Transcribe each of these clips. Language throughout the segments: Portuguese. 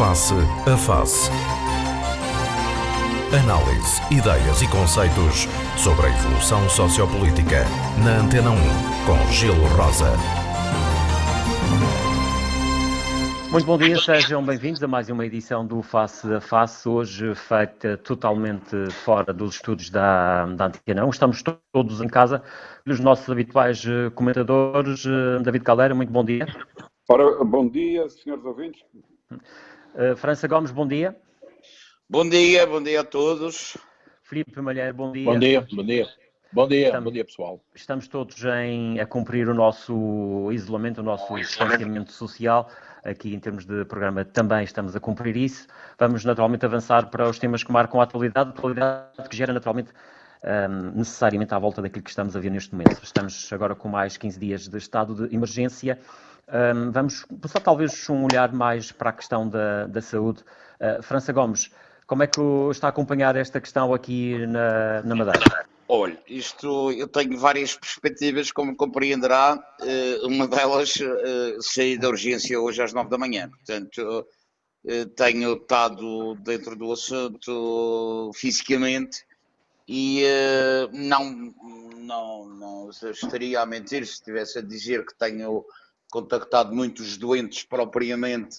Face a Face. Análise, ideias e conceitos sobre a evolução sociopolítica. Na Antena 1, com Gelo Rosa. Muito bom dia, sejam bem-vindos a mais uma edição do Face a Face, hoje feita totalmente fora dos estúdios da, da Antena 1. Estamos todos em casa dos nossos habituais eh, comentadores. Eh, David Caldeira, muito bom dia. Ora, bom dia, senhores ouvintes. Uh, França Gomes, bom dia. Bom dia, bom dia a todos. Filipe Malheiro, bom dia. Bom dia, bom dia. Bom dia, Estamos- bom dia pessoal. Estamos todos em, a cumprir o nosso isolamento, o nosso distanciamento social. Aqui, em termos de programa, também estamos a cumprir isso. Vamos, naturalmente, avançar para os temas que marcam a atualidade, atualidade que gera, naturalmente, hum, necessariamente à volta daquilo que estamos a ver neste momento. Estamos agora com mais 15 dias de estado de emergência. Hum, vamos passar, talvez, um olhar mais para a questão da, da saúde. Uh, França Gomes, como é que está a acompanhar esta questão aqui na, na Madeira? Olha, isto eu tenho várias perspectivas, como compreenderá. eh, Uma delas, eh, saí da urgência hoje às nove da manhã. Portanto, eh, tenho estado dentro do assunto fisicamente e não, não, não estaria a mentir se estivesse a dizer que tenho contactado muitos doentes propriamente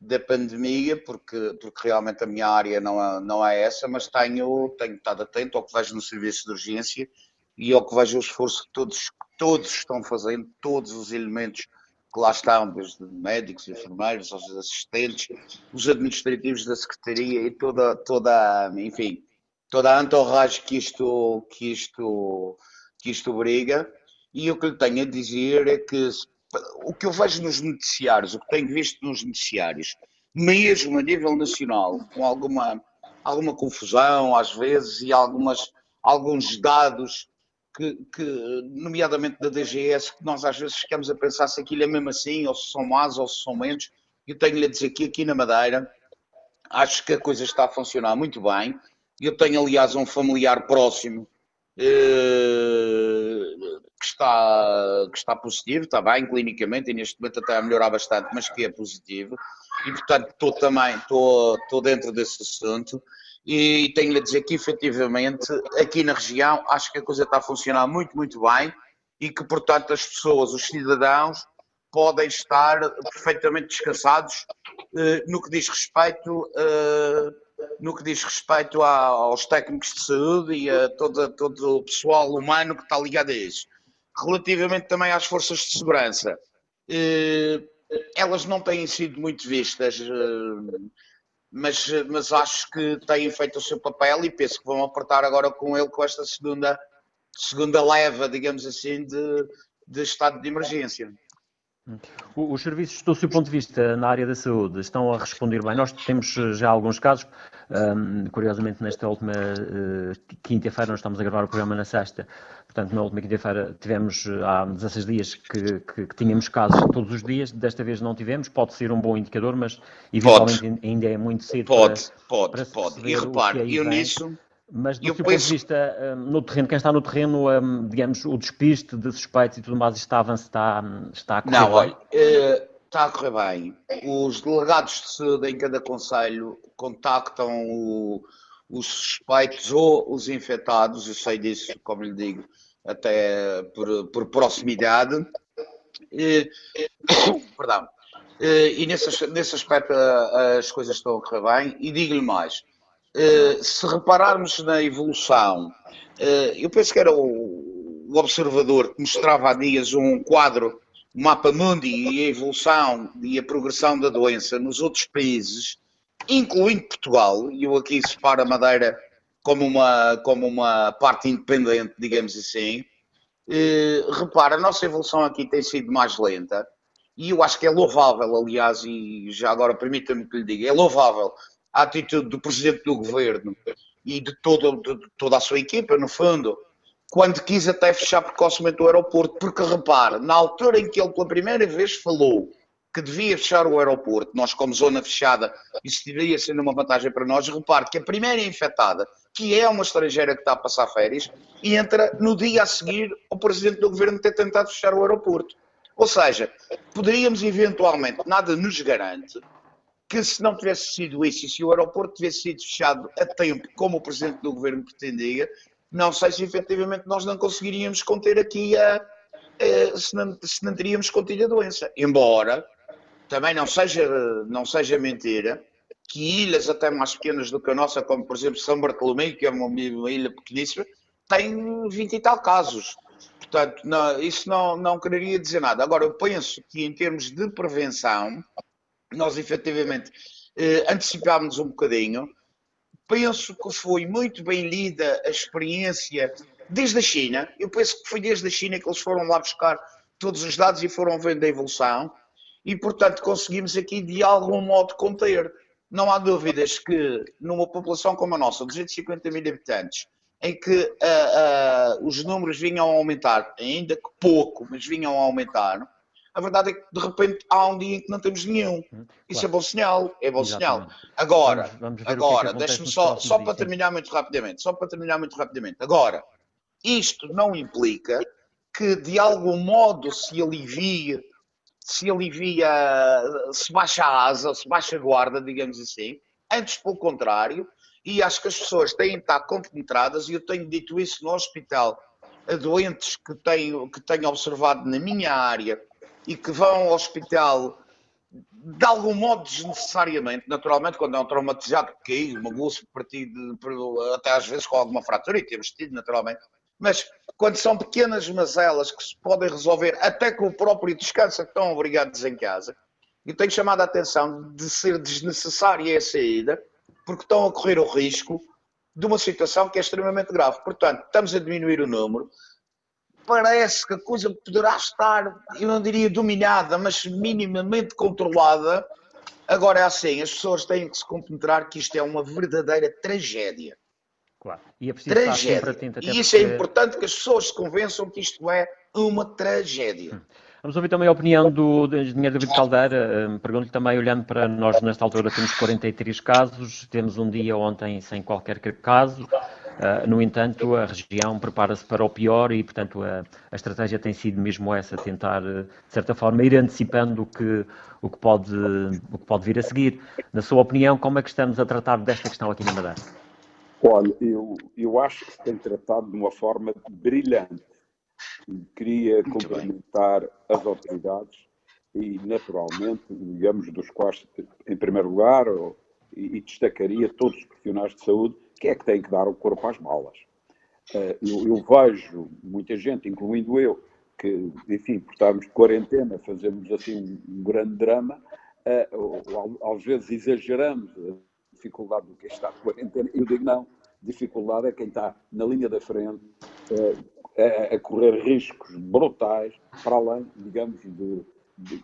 da pandemia, porque, porque realmente a minha área não é, não é essa, mas tenho, tenho estado atento ao que vejo no serviço de urgência e ao que vejo o esforço que todos, todos estão fazendo, todos os elementos que lá estão, desde médicos, enfermeiros, aos assistentes, os administrativos da Secretaria e toda, toda enfim, toda a entourage que isto, que isto, que isto obriga. E o que lhe tenho a dizer é que o que eu vejo nos noticiários, o que tenho visto nos noticiários, mesmo a nível nacional, com alguma, alguma confusão às vezes e algumas, alguns dados que, que, nomeadamente da DGS, que nós às vezes ficamos a pensar se aquilo é mesmo assim, ou se são mais, ou se são menos. Eu tenho-lhe a dizer que aqui na Madeira, acho que a coisa está a funcionar muito bem. Eu tenho, aliás, um familiar próximo eh, que, está, que está positivo, está bem clinicamente, e neste momento até a melhorar bastante, mas que é positivo. E, portanto, estou também, estou, estou dentro desse assunto. E tenho-lhe a dizer que, efetivamente, aqui na região, acho que a coisa está a funcionar muito, muito bem e que, portanto, as pessoas, os cidadãos, podem estar perfeitamente descansados eh, no que diz respeito, eh, no que diz respeito aos técnicos de saúde e a toda, todo o pessoal humano que está ligado a isso. Relativamente também às forças de segurança, eh, elas não têm sido muito vistas, eh, mas, mas acho que têm feito o seu papel e penso que vão apertar agora com ele com esta segunda, segunda leva, digamos assim, de, de estado de emergência. Os serviços, do seu ponto de vista, na área da saúde, estão a responder bem. Nós temos eh, já alguns casos, hum, curiosamente, nesta última eh, quinta-feira, nós estamos a gravar o programa na sexta, portanto, na última quinta-feira tivemos, eh, há 16 dias, que, que- que tínhamos casos todos os dias, desta vez não tivemos, pode ser um bom indicador, mas eventualmente ainda é muito cedo Pode, para, pode, para pode. E repare, eu vem. nisso, Mas do Eu seu ponto de vista, hum, no terreno, quem está no terreno, hum, digamos, o despiste de suspeitos e tudo mais está a avançar, está, hum, está a correr Não, bem? olha, eh, está a correr bem. Os delegados de saúde em cada conselho contactam o- os suspeitos ou os infectados, eu sei disso, como lhe digo, até por, por proximidade. Eh, perdão. Eh, e nesse, nesse aspecto eh, as coisas estão a correr bem. E digo-lhe mais, se repararmos na evolução, eh, eu penso que era o, o observador que mostrava há dias um quadro o mapa mundi e a evolução e a progressão da doença nos outros países, incluindo Portugal, e eu aqui separo a Madeira como uma, como uma parte independente, digamos assim, eh, repara, a nossa evolução aqui tem sido mais lenta, e eu acho que é louvável, aliás, e já agora permita-me que lhe diga, é louvável a atitude do Presidente do Governo e de, todo, de toda a sua equipa, no fundo, quando quis até fechar precocemente o aeroporto, porque repare, na altura em que ele pela primeira vez falou que devia fechar o aeroporto, nós como zona fechada, isso deveria ser uma vantagem para nós, repare que a primeira infectada, que é uma estrangeira que está a passar férias, entra no dia a seguir ao Presidente do Governo ter tentado fechar o aeroporto. Ou seja, poderíamos eventualmente, nada nos garante, que se não tivesse sido isso e se o aeroporto tivesse sido fechado a tempo, como o Presidente do Governo pretendia, não sei se efetivamente nós não conseguiríamos conter aqui a. a se, não, se não teríamos contido a doença. Embora também não seja, não seja mentira que ilhas até mais pequenas do que a nossa, como por exemplo São Bartolomeu, que é uma, uma ilha pequeníssima, tem 20 e tal casos. Portanto, não, isso não, não quereria dizer nada. Agora, eu penso que em termos de prevenção, nós efetivamente eh, antecipámos um bocadinho. Penso que foi muito bem lida a experiência desde a China. Eu penso que foi desde a China que eles foram lá buscar todos os dados e foram vendo a evolução. E, portanto, conseguimos aqui de algum modo conter. Não há dúvidas que numa população como a nossa, 250 mil habitantes, em que uh, uh, os números vinham a aumentar, ainda que pouco, mas vinham a aumentar, a verdade é que de repente há um dia em que não temos nenhum. Hum, Isso claro. é bom sinal, é bom Exatamente. sinal. Agora, vamos, vamos é agora, é deixe-me só, só para terminar muito rapidamente, só para terminar muito rapidamente. Agora, isto não implica que de algum modo se alivie, se alivia, se baixa a asa, se baixa a guarda, digamos assim. Antes, pelo contrário, e acho que as pessoas têm de estar compenetradas, e eu tenho dito isso no hospital a doentes que tenho, que tenho observado na minha área, e que vão ao hospital de algum modo desnecessariamente, naturalmente, quando é um traumatizado que caiu, bolsa partido, até às vezes com alguma fratura, e temos tido naturalmente, mas quando são pequenas mazelas que se podem resolver até com o próprio descanso, que estão obrigados em casa, e tenho chamado a atenção de ser desnecessária a saída, porque estão a correr o risco de uma situação que é extremamente grave. Portanto, estamos a diminuir o número, parece que a coisa poderá estar, eu não diria dominada, mas minimamente controlada. Agora é assim, as pessoas têm que se compenetrar que isto é uma verdadeira tragédia. Claro. E é preciso tragédia. atento. E isso é porque... é importante que as pessoas se convençam que isto é uma tragédia. Hum. Vamos ouvir também a opinião do, do engenheiro David Caldeira. Um, Pergunto-lhe também, olhando para nós, nesta altura temos 43 casos, temos um dia ontem sem qualquer caso. Uh, no entanto, a região prepara-se para o pior e, portanto, a, a, estratégia tem sido mesmo essa, tentar, ah, de certa forma, ir antecipando o que, o, que pode, o que pode vir a seguir. Na sua opinião, como é que estamos a tratar desta questão aqui na Madeira? Olha, eu, eu acho que se tem tratado de uma forma brilhante. Queria Muito cumprimentar bem. as autoridades e, naturalmente, digamos, dos quais, em primeiro lugar, e, e destacaria todos os profissionais de saúde que é que tem que dar o corpo às balas. Eh, eu, eu vejo muita gente, incluindo eu, que, enfim, por estarmos de quarentena, fazemos assim um, grande drama, uh, às vezes exageramos a dificuldade do que está de quarentena. Eu digo não, dificuldade é quem está na linha da frente uh, a, correr riscos brutais, para além, digamos, de, de,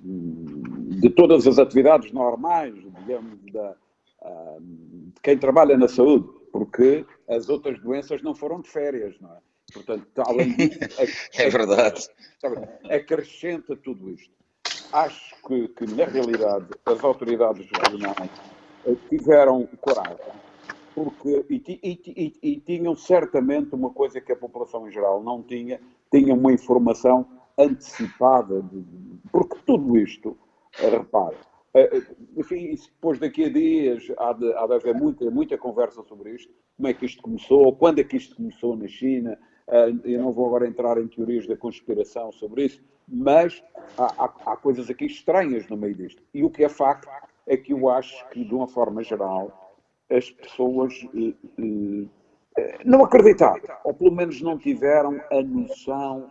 de todas as atividades normais, digamos, da, uh, de quem trabalha na saúde porque as outras doenças não foram de férias, não é? Portanto, além disso, é, verdade. Acrescenta tudo isto. Acho que, que, na realidade, as autoridades regionais eh, tiveram coragem, porque, e, e, e, e, tinham certamente uma coisa que a população em geral não tinha, tinham uma informação antecipada, de, porque tudo isto, eh, repare, enfim, depois daqui a dias há de, há de haver muita, muita conversa sobre isto, como é que isto começou, quando é que isto começou na China, eh, eu não vou agora entrar em teorias da conspiração sobre isso, mas há, há, há coisas aqui estranhas no meio disto. E o que é facto é que eu acho que, de uma forma geral, as pessoas não acreditaram, ou pelo menos não tiveram a noção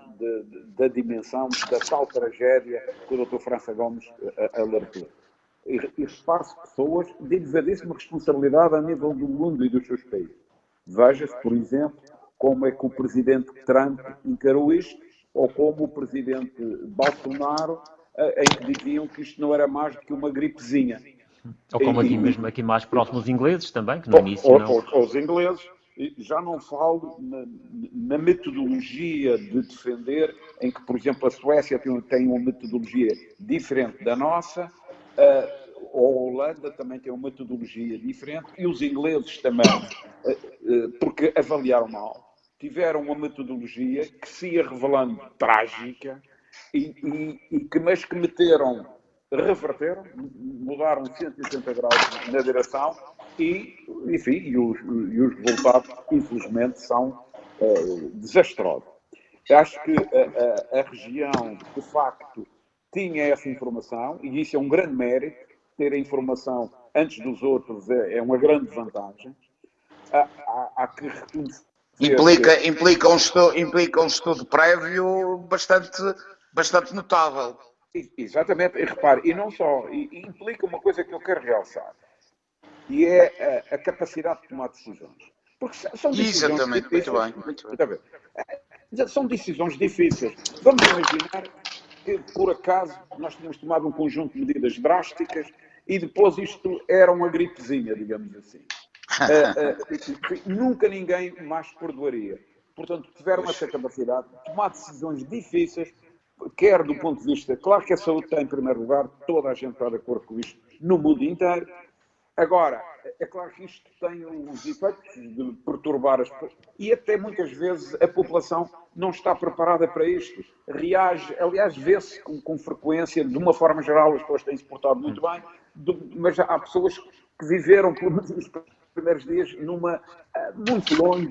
da dimensão da tal tragédia que o Dr. França Gomes alertou e, e repare-se pessoas de elevadíssima responsabilidade a nível do mundo e dos seus países. Veja-se, por exemplo, como é que o presidente Trump encarou isto, ou como o presidente Bolsonaro, eh, em que diziam que isto não era mais do que uma gripezinha. Ou como aqui mesmo, aqui mais próximos ingleses também, que no início não... Os ingleses, já não falo na, na, metodologia de defender, em que, por exemplo, a Suécia tem, tem uma metodologia diferente da nossa, a Holanda também tem uma metodologia diferente e os ingleses também, uh, uh, porque avaliaram mal, tiveram uma metodologia que se ia revelando trágica, e, e, e que, mas que meteram reverteram, mudaram 180 graus na direção e, enfim, e os, e os resultados, infelizmente, são uh, desastrosos. Acho que a, a, a, região, de facto, tinha essa informação e isso é um grande mérito. Ter a informação antes dos outros é, é uma grande vantagem. Há, há, há que reconhecer. Implica, implica, um estudo, implica um estudo prévio bastante, bastante notável. Exatamente, e repare, e não só, e, e implica uma coisa que eu quero realçar, e é a, a capacidade de tomar decisões. Porque são decisões Exatamente, difíceis. muito bem. Muito bem. É, são decisões difíceis. Vamos imaginar que, por acaso, nós tínhamos tomado um conjunto de medidas drásticas e depois isto era uma gripezinha, digamos assim. uh, uh, nunca ninguém mais perdoaria. Portanto, tiveram essa capacidade de tomar decisões difíceis quer do ponto de vista, claro que a saúde está em primeiro lugar, toda a gente está de acordo com isto no mundo inteiro. Agora, é claro que isto tem uns efeitos de perturbar as pessoas e até muitas vezes a população não está preparada para isto. Reage, aliás, vê-se com, com, frequência, de uma forma geral, as pessoas têm se portado muito bem, de, mas há pessoas que viveram, pelo menos primeiros dias numa uh, muito longe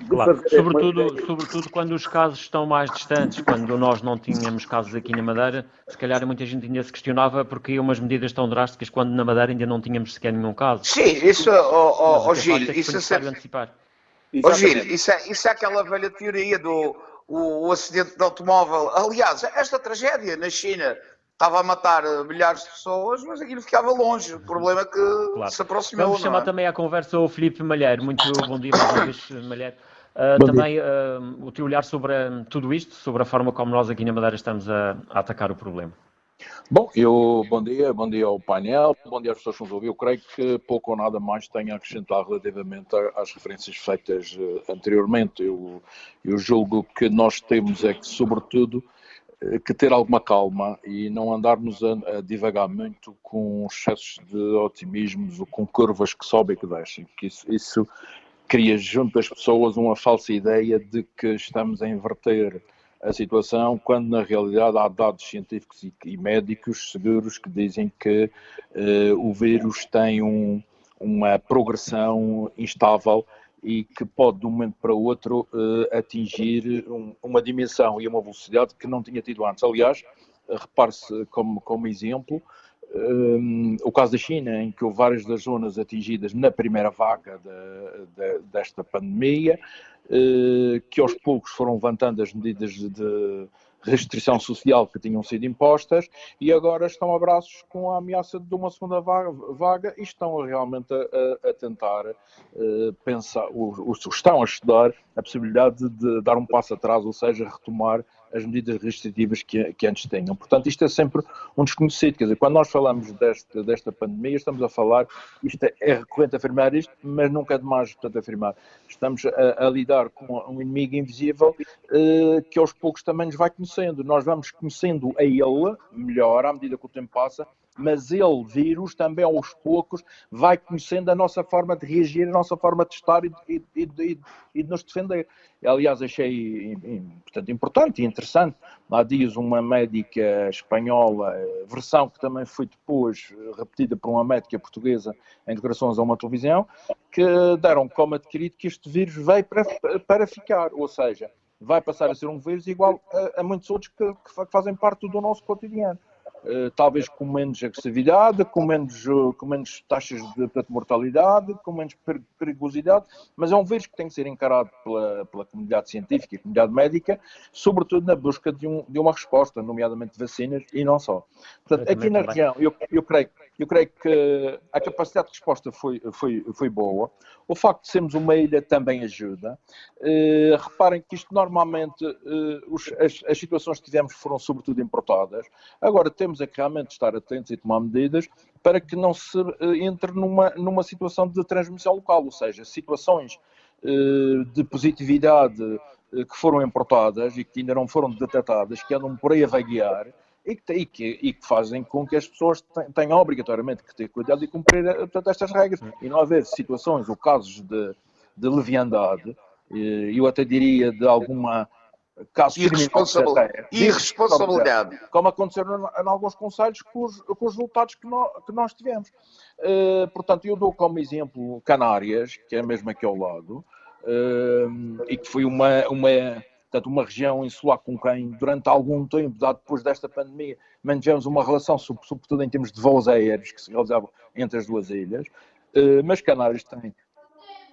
de claro. fazer sobretudo, uma... sobretudo quando os casos estão mais distantes, quando nós não tínhamos casos aqui na Madeira, se calhar muita gente ainda se questionava porque umas medidas tão drásticas quando na Madeira ainda não tínhamos sequer nenhum caso. Sim, isso, oh, oh, oh Gil, isso é sempre... antecipar. Oh, Gil, isso é, isso é aquela velha teoria do o, o acidente de automóvel. Aliás, esta tragédia na China estava a matar eh, milhares de pessoas, mas aquilo ficava longe. O problema é que claro. se aproximou. Vamos chamar é? também à conversa o Filipe Malheiro. Muito bom dia, mais uma vez, Malheiro. Uh, também uh, o teu olhar sobre uh, tudo isto, sobre a forma como nós aqui na Madeira estamos a, a, atacar o problema. Bom, eu, bom dia, bom dia ao painel, bom dia às pessoas que nos ouvem. Eu creio que pouco ou nada mais tenho a acrescentar relativamente às referências feitas anteriormente. Eu, eu julgo que nós temos é que, sobretudo, eh, que ter alguma calma e não andarmos a, a divagar muito com excessos de otimismo ou com curvas que sobem e que descem, porque isso, isso cria junto das pessoas uma falsa ideia de que estamos a inverter a situação, quando na realidade há dados científicos e, e médicos seguros que dizem que uh, o vírus tem um, uma progressão instável e que pode de um momento para o outro uh, atingir um, uma dimensão e uma velocidade que não tinha tido antes. Aliás, repare-se como, como exemplo um, o caso da China, em que houve várias das zonas atingidas na primeira vaga de, de, desta pandemia, uh, que aos poucos foram levantando as medidas de restrição social que tinham sido impostas e agora estão a braços com a ameaça de uma segunda vaga, e estão realmente a, a tentar uh, pensar, o, estão a estudar a possibilidade de, de dar um passo atrás, ou seja, retomar as medidas restritivas que, que, antes tinham. Portanto, isto é sempre um desconhecido. Quer dizer, quando nós falamos deste, desta pandemia, estamos a falar, isto é, é recorrente afirmar isto, mas nunca é demais, portanto, afirmar. Estamos a, a lidar com um inimigo invisível eh, que aos poucos também nos vai conhecendo. Nós vamos conhecendo a ele melhor à medida que o tempo passa mas ele, vírus, também aos poucos vai conhecendo a nossa forma de reagir, a nossa forma de estar e, e, e, e de nos defender. Aliás, achei portanto, importante e interessante. Há dias, uma médica espanhola, versão que também foi depois repetida por uma médica portuguesa em declarações a uma televisão, que deram como adquirido que este vírus veio para, para ficar, ou seja, vai passar a ser um vírus igual a, a muitos outros que, que fazem parte do nosso cotidiano. Eh, talvez com menos agressividade, com menos, eh, com menos taxas de, de mortalidade, com menos perigosidade, mas é um vírus que tem que ser encarado pela, pela comunidade científica e comunidade médica, sobretudo na busca de, um, de uma resposta, nomeadamente vacinas e não só. Portanto, aqui na região, eu, eu, creio, eu creio que a capacidade de resposta foi, foi, foi boa. O facto de sermos uma ilha também ajuda. Uh, reparem que isto normalmente, uh, os, as, as situações que tivemos foram sobretudo importadas. Agora temos é que realmente estar atentos e tomar medidas para que não se eh, entre numa, numa situação de transmissão local, ou seja, situações de positividade que foram importadas e que ainda não foram detectadas, que andam por aí a vaguear e que, e que, e que fazem com que as pessoas tenham obrigatoriamente que ter cuidado e cumprir portanto, estas regras e não haver situações ou casos de, de leviandade, eu até diria de alguma casos irresponsabilidade. irresponsabilidade. Como aconteceu em, alguns conselhos com os, com os resultados que nós, que nós tivemos. Uh, portanto, eu dou como exemplo Canárias, que é mesmo aqui ao lado, uh, e que foi uma, uma, portanto, uma região insular com quem, durante algum tempo, depois desta pandemia, mantivemos uma relação, sobretudo em termos de voos aéreos que se realizavam entre as duas ilhas. Uh, mas Canárias tem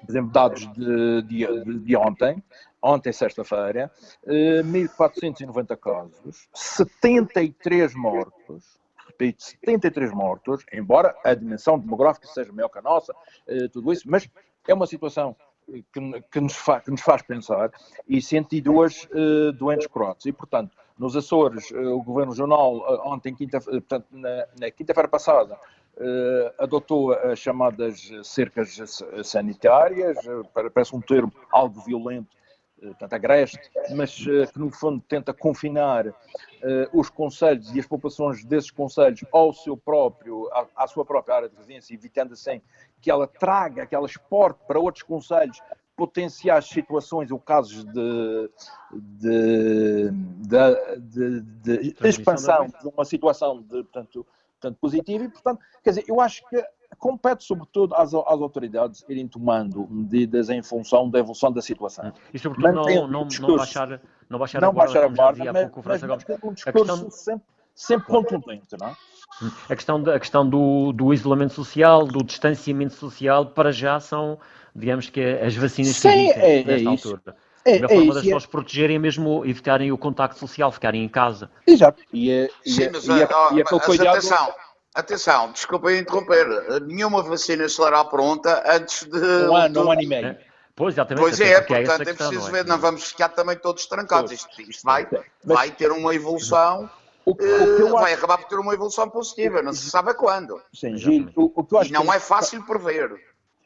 por exemplo, dados de, de, de ontem, ontem, sexta-feira, 1.490 eh, casos, 73 mortos, repito, 73 mortos, embora a dimensão demográfica seja maior que a nossa, eh, tudo isso, mas é uma situação que, que, nos, fa, que nos, faz pensar, e 102 uh, doentes croatas. E, portanto, nos Açores, uh, o Governo Regional, uh, ontem, quinta, portanto, na, na quinta-feira passada, adotou as chamadas cercas sanitárias, parece um termo algo violento, portanto agreste, mas que no fundo tenta confinar os conselhos e as populações desses conselhos ao seu próprio, à, sua própria área de residência, evitando assim que ela traga, que ela exporte para outros conselhos potenciais situações ou casos de, de, de, de, expansão de uma situação de, portanto, portanto, positivo e, portanto, quer dizer, eu acho que compete sobretudo às, às autoridades irem tomando medidas em função da evolução da situação. E sobretudo não, não, não, baixar, não baixar não a guarda, baixar a guarda mas, pouco, mas, mas, um discurso questão... sempre, sempre contundente, não é? A questão, a questão do, do, isolamento social, do distanciamento social, para já são, digamos que, as vacinas Sim, que existem é, nesta é altura. É, a forma é das pessoas é... protegerem é mesmo evitarem o contacto social, ficarem em casa. Exato. E, é, Sim, e, mas, e, é, oh, e é cuidado... atenção, atenção, desculpem interromper. Nenhuma vacina estará pronta antes de. Um ano, um ano e meio. Pois, exatamente. Pois é, portanto é, questão, preciso ver, não vamos ficar também todos trancados. Isto, isto vai, mas, vai ter uma evolução. O, o uh, vai acho... acabar por ter uma evolução positiva, não se sabe quando. Sim, Gil, o, o que eu acho e não é fácil prever.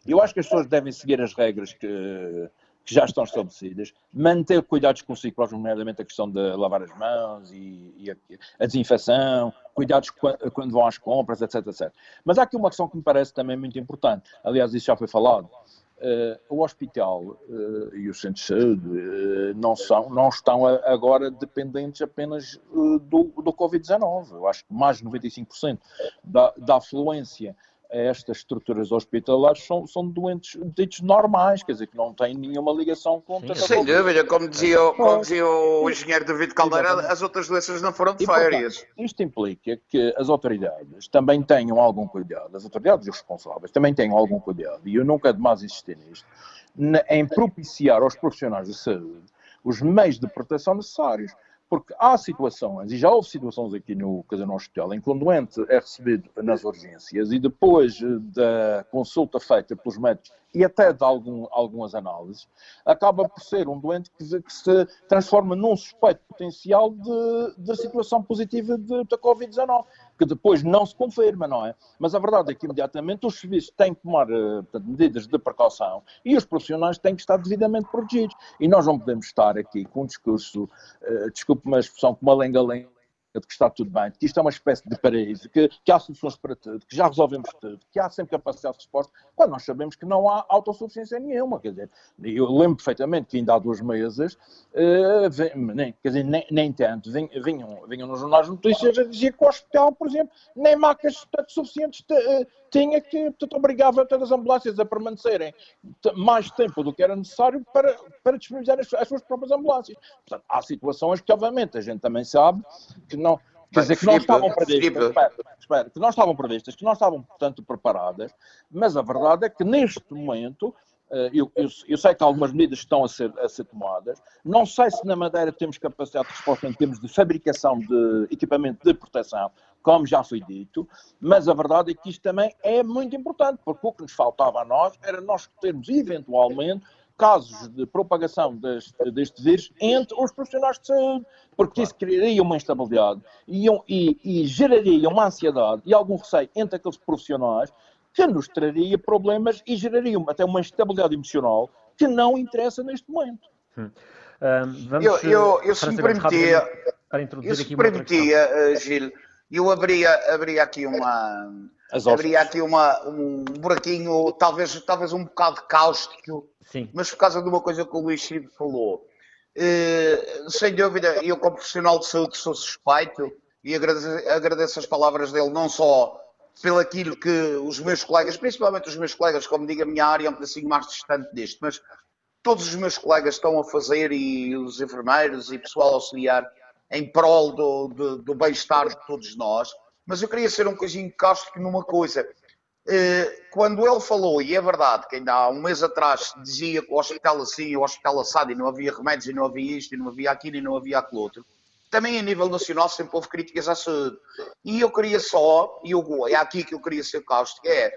Eu acho que as pessoas devem seguir as regras que, que já estão estabelecidas, manter cuidados consigo próprios, nomeadamente a questão de lavar as mãos e, e a, a, desinfecção, cuidados quando, vão às compras, etc, etc. Mas há aqui uma questão que me parece também muito importante, aliás, isso já foi falado, uh, o hospital uh, e os centros de saúde uh, não, são, não estão agora dependentes apenas do, do Covid-19. Eu acho que mais de 95% da, da afluência estas estruturas hospitalares são, são doentes ditos normais, quer dizer, que não têm nenhuma ligação com o Sem dúvida, como dizia, como dizia o engenheiro David Caldeira, Exatamente. as outras doenças não foram de e, férias. Portanto, isto implica que as autoridades também tenham algum cuidado, as autoridades e os responsáveis também tenham algum cuidado, e eu nunca demais insistir nisto, em propiciar aos profissionais de saúde os meios de proteção necessários. Porque há situações, e já houve situações aqui no, dizer, no hospital, em que um doente é recebido nas urgências e depois da consulta feita pelos médicos e até de algum, algumas análises, acaba por ser um doente que, que se transforma num suspeito potencial de situação positiva da Covid-19 que depois não se confirma, não é? Mas a verdade é que imediatamente os serviços têm que tomar eh, portanto, medidas de precaução e os profissionais têm que estar devidamente protegidos. E nós não podemos estar aqui com um discurso, uh, desculpe uma expressão, com uma lenga-lenga de que está tudo bem, de que isto é uma espécie de paraíso, que, que há soluções para tudo, que já resolvemos tudo, que há sempre capacidade de resposta, quando nós sabemos que não há autossuficiência nenhuma. Quer dizer, eu lembro perfeitamente que ainda há duas meses, uh, vem, nem, quer dizer, nem, nem tanto, vinham, vinham nos jornais de notícias a dizer que o hospital, por exemplo, nem macas suficientes uh, tinha que, portanto, obrigava todas as ambulâncias a permanecerem mais tempo do que era necessário para, para disponibilizar as, as suas próprias ambulâncias. Portanto, há situações que, obviamente, a gente também sabe que não. Quer dizer, que não estavam previstas, espera, espera, que não estavam previstas, que não estavam, portanto, preparadas, mas a verdade é que neste momento eh, eu, eu, eu, sei que algumas medidas estão a ser, a ser tomadas. Não sei se na Madeira temos capacidade de resposta em termos de fabricação de equipamento de proteção, como já foi dito, mas a verdade é que isto também é muito importante, porque o que nos faltava a nós era nós termos eventualmente casos de propagação deste, deste vírus entre os profissionais de saúde, porque claro. isso criaria uma instabilidade e, e, e, geraria uma ansiedade e algum receio entre aqueles profissionais que nos traria problemas e geraria até uma instabilidade emocional que não interessa neste momento. Hum. vamos, eu, eu, eu se me permitia, eu se permitia, uh, Eu abria, abria aqui uma... Abria aqui uma, um buraquinho, talvez, talvez um bocado cáustico, Sim. mas por causa de uma coisa que o Luís Chico falou. eh, sem dúvida, eu como profissional de saúde sou suspeito e agradeço, agradeço as palavras dele, não só pelo aquilo que os meus colegas, principalmente os meus colegas, como digo, a minha área é um bocadinho mais distante disto, mas todos os meus colegas estão a fazer e os enfermeiros e pessoal auxiliar em prol do, do, do bem-estar de todos nós. Mas eu queria ser um bocadinho cáustico numa coisa. Eh, quando ele falou, e é verdade que ainda há um mês atrás dizia que o hospital assim, o hospital assado, e não havia remédios, e não havia isto, e não havia aquilo, e não havia aquilo outro, também a nível nacional sempre houve críticas à saúde. E eu queria só, e eu, é aqui que eu queria ser cáustico, é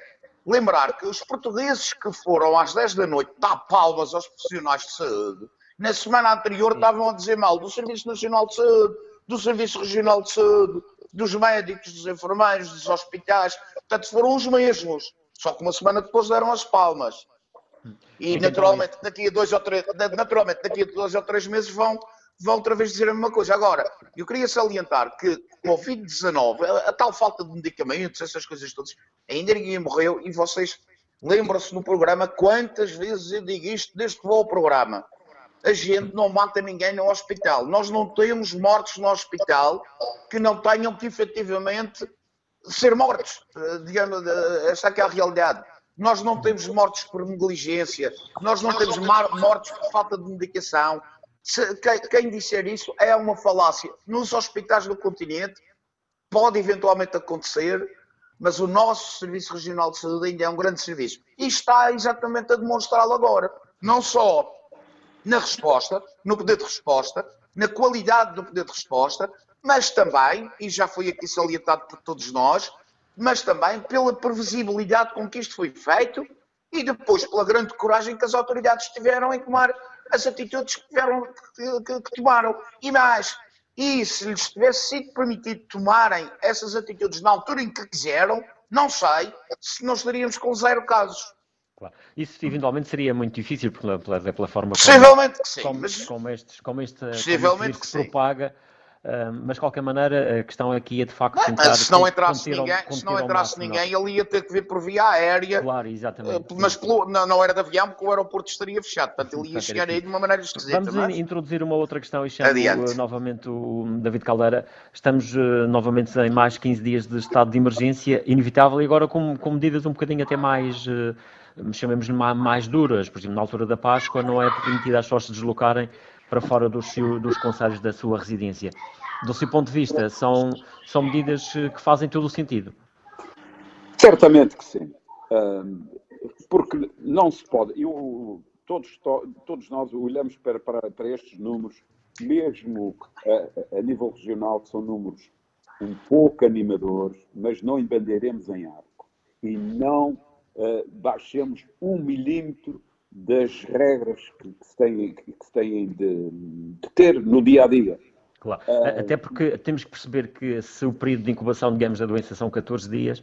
lembrar que os portugueses que foram às 10 da noite dar palmas aos profissionais de saúde, na semana anterior estavam a dizer mal do Serviço Nacional de Saúde, do Serviço Regional de Saúde, dos médicos, dos enfermeiros, dos hospitais. Portanto, foram os mesmos. Só que uma semana depois deram as palmas. E naturalmente daqui a dois ou três, naturalmente, daqui a dois ou três meses vão, vão outra vez dizer a mesma coisa. Agora, eu queria salientar que Covid-19, a, a, tal falta de medicamentos, essas coisas todas, ainda ninguém morreu e vocês lembram-se no programa quantas vezes eu digo isto desde que vou ao programa a gente não mata ninguém no hospital. Nós não temos mortos no hospital que não tenham que efetivamente ser mortos. Eh, digamos, eh, esta é, é a realidade. Nós não temos mortos por negligência, nós não temos mortos por falta de medicação. Se, quem, quem disser isso é uma falácia. Nos hospitais do continente pode eventualmente acontecer, mas o nosso Serviço Regional de Saúde ainda é um grande serviço. E está exatamente a demonstrá-lo agora. Não só na resposta, no poder de resposta, na qualidade do poder de resposta, mas também, e já foi aqui salientado por todos nós, mas também pela previsibilidade com que isto foi feito e depois pela grande coragem que as autoridades tiveram em tomar as atitudes que, tiveram, que, que, que tomaram. E mais, e se lhes tivesse sido permitido tomarem essas atitudes na altura em que quiseram, não sei se nós estaríamos com zero casos. Claro. Isso eventualmente seria muito difícil pela, pela, pela forma Possivelmente como, que sim, como, mas... como, estes, como este, Possivelmente como este se propaga. Uh, mas de qualquer maneira, a questão aqui é de facto. Não, mas se não entrasse ninguém, se não entrasse ninguém ele ia ter que vir por via aérea. Claro, exatamente. Uh, mas pelo, não, não, era de avião, porque o aeroporto estaria fechado. Portanto, ele ia portanto, chegar aí de uma maneira esquisita. Vamos mas... introduzir uma outra questão e chamo Adiante. novamente o David Caldeira. Estamos uh, novamente em mais 15 dias de estado de emergência, inevitável, e agora com, com medidas um bocadinho até mais chamemos-lhe mais duras. Por exemplo, na altura da Páscoa não é permitido às pessoas se deslocarem para fora dos, dos conselhos da sua residência. Do seu ponto de vista, são, são medidas que fazem todo o sentido? Certamente que sim. porque não se pode. Eu, todos, todos nós olhamos para, para, para estes números, mesmo a, a, nível regional, que são números um pouco animadores, mas não embandeiremos em arco. E não uh, baixemos um milímetro das regras que, se têm, que se têm de, de, ter no dia a dia. Claro, uh, até porque temos que perceber que se o período de incubação, digamos, da doença são 14 dias,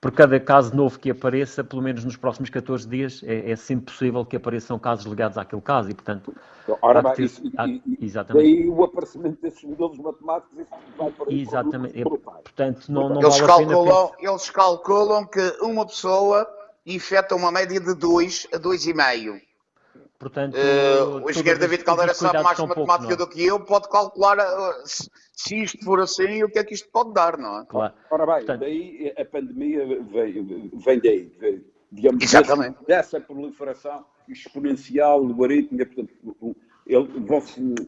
por cada caso novo que apareça, pelo menos nos próximos 14 dias, é, é sempre possível que apareçam casos ligados àquele caso e, portanto. Ora bem, isso, há... e, exatamente. daí o aparecimento desses modelos matemáticos, isso vai para Exatamente. portanto, não, não eles, vale calculam, eles calculam que uma pessoa infecta uma média de 2 a 2,5. Portanto, uh, o engenheiro David Caldeira sabe mais matemática pouco, do que eu, pode calcular se, se, isto for assim, o que é que isto pode dar, não é? Claro. Ora bem, Portanto, daí a pandemia vem, vem daí, vem, digamos, Exatamente. dessa proliferação exponencial logarítmica, portanto, ele, vão,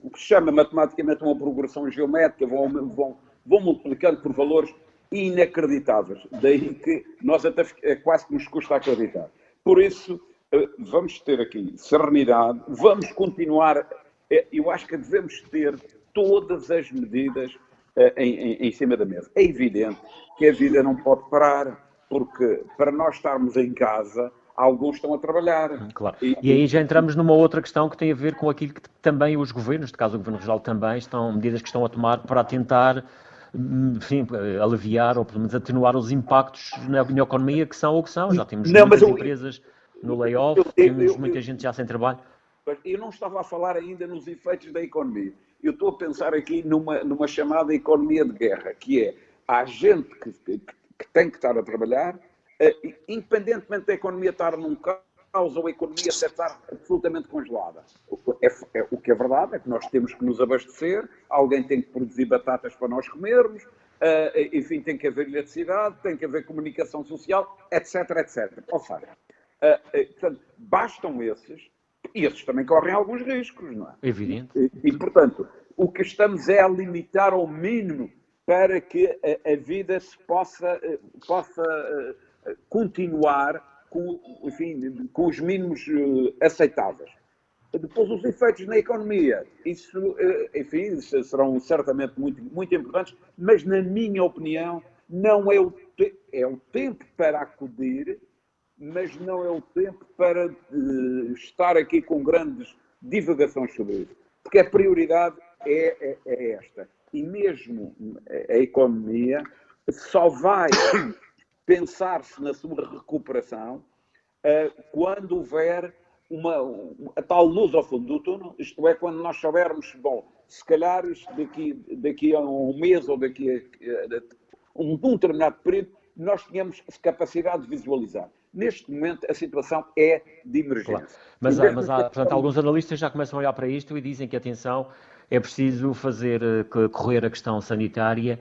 o que se chama matematicamente uma progressão geométrica, vão, vão, vão multiplicando por valores inacreditáveis. Daí que nós até é quase que nos custa acreditar. Por isso, eh, vamos ter aqui serenidade, vamos continuar. Eh, eu acho que devemos ter todas as medidas eh, em, em, em cima da mesa. É evidente que a vida não pode parar, porque para nós estarmos em casa, alguns estão a trabalhar. Claro. E, e, aí já entramos numa outra questão que tem a ver com aquilo que também os governos, de caso o Governo Regional também, estão medidas que estão a tomar para tentar enfim, aliviar ou pelo menos atenuar os impactos na, na economia que são ou que são. Já temos não, muitas eu, empresas no layoff, eu, eu, temos muita gente já sem trabalho. Eu não estava a falar ainda nos efeitos da economia. Eu estou a pensar aqui numa, numa chamada economia de guerra, que é há gente que, que, que tem que estar a trabalhar, uh, independentemente da economia estar num caos causa a economia estar absolutamente congelada. É, é, o que é verdade é que nós temos que nos abastecer, alguém tem que produzir batatas para nós comermos, uh, enfim, tem que haver eletricidade, tem que haver comunicação social, etc, etc. Ou seja, uh, portanto, bastam esses, e esses também correm alguns riscos, não é? Evidente. E, e, portanto, o que estamos é a limitar ao mínimo para que a, a vida se possa, possa continuar com, enfim, com os mínimos uh, aceitáveis. Depois, os efeitos na economia. Isso, uh, enfim, serão certamente muito, muito importantes, mas, na minha opinião, não é o, é o tempo para acudir, mas não é o tempo para uh, estar aqui com grandes divagações sobre isso. Porque a prioridade é, é, é esta. E mesmo a economia só vai pensar-se na sua recuperação uh, quando houver uma, a tal luz ao fundo do túnel, isto é, quando nós soubermos, bom, se calhar daqui, daqui a um mês ou daqui a, a um, um determinado período, nós tínhamos capacidade de visualizar. Neste momento, a situação é de emergência. Claro. Mas, há, mas há, portanto, alguns analistas já começam a olhar para isto e dizem que, atenção, é preciso fazer eh, correr a questão sanitária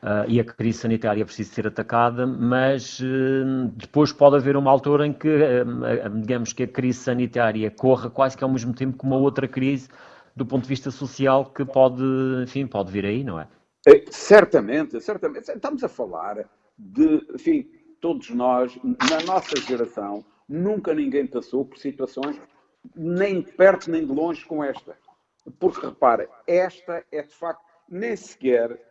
Uh, e a crise sanitária precisa ser atacada, mas uh, depois pode haver uma altura em que, uh, digamos que a crise sanitária corra quase que ao mesmo tempo que uma outra crise do ponto de vista social que pode, enfim, pode vir aí, não é? é certamente, certamente. Estamos a falar de, enfim, todos nós, na nossa geração, nunca ninguém passou por situações nem de perto nem de longe com esta. Porque, repara, esta é de facto nem sequer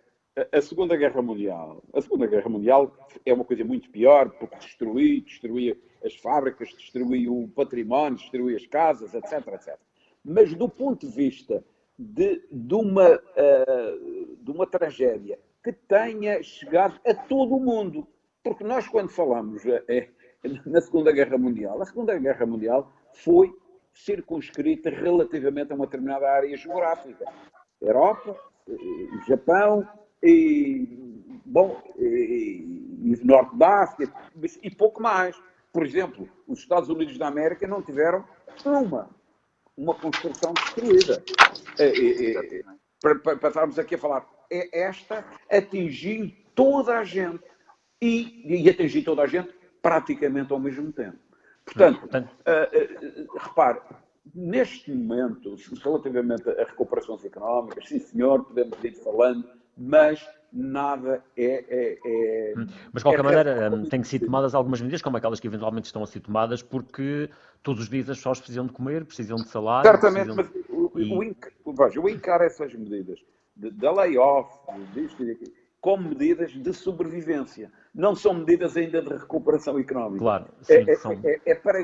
a Segunda Guerra Mundial. A Segunda Guerra Mundial é uma coisa muito pior, porque destruía, destruía as fábricas, destruía o património, destruía as casas, etc, etc. Mas do ponto de vista de, de, uma, uh, de uma tragédia que tenha chegado a todo o mundo, porque nós quando falamos uh, na Segunda Guerra Mundial, a Segunda Guerra Mundial foi circunscrita relativamente a uma determinada área geográfica. Europa, Japão, e, bom, e, e Norte da África, e pouco mais. Por exemplo, os Estados Unidos da América não tiveram uma, uma construção destruída. É, para, para, para estarmos aqui a falar, é esta atingiu toda a gente e, e atingiu toda a gente praticamente ao mesmo tempo. Portanto, uh, uh, repare, neste momento, relativamente a recuperações económicas, sim senhor, podemos ir falando, mas nada é. é, é hum. mas de qualquer é maneira, hum, têm sido tomadas algumas medidas, como aquelas que eventualmente estão a ser tomadas, porque todos os dias as pessoas precisam de comer, precisam de salário. Certamente, mas de... o, e... o, o encar essas medidas da layoff, disto e daquilo, como medidas de sobrevivência. Não são medidas ainda de recuperação económica. Claro, é, sim, é, são... é, é para,